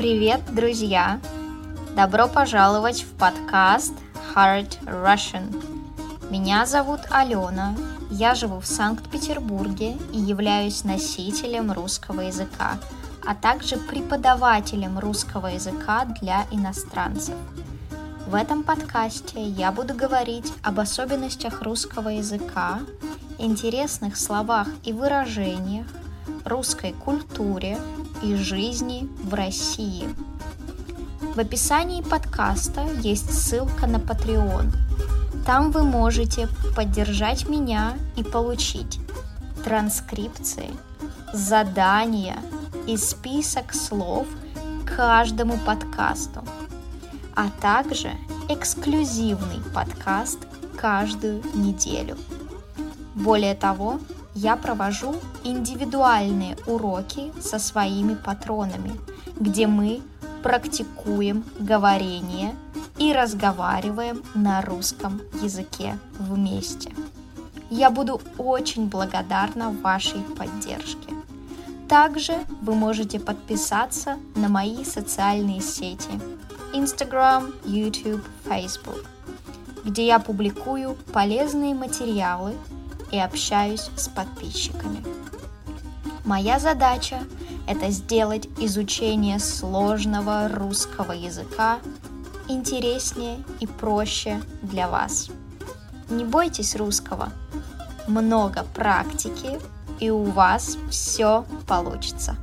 Привет, друзья! Добро пожаловать в подкаст Hard Russian. Меня зовут Алена, я живу в Санкт-Петербурге и являюсь носителем русского языка, а также преподавателем русского языка для иностранцев. В этом подкасте я буду говорить об особенностях русского языка, интересных словах и выражениях, русской культуре и жизни в России. В описании подкаста есть ссылка на Patreon. Там вы можете поддержать меня и получить транскрипции, задания и список слов к каждому подкасту, а также эксклюзивный подкаст каждую неделю. Более того, я провожу индивидуальные уроки со своими патронами, где мы практикуем говорение и разговариваем на русском языке вместе. Я буду очень благодарна вашей поддержке. Также вы можете подписаться на мои социальные сети Instagram, YouTube, Facebook, где я публикую полезные материалы и общаюсь с подписчиками. Моя задача – это сделать изучение сложного русского языка интереснее и проще для вас. Не бойтесь русского. Много практики, и у вас все получится.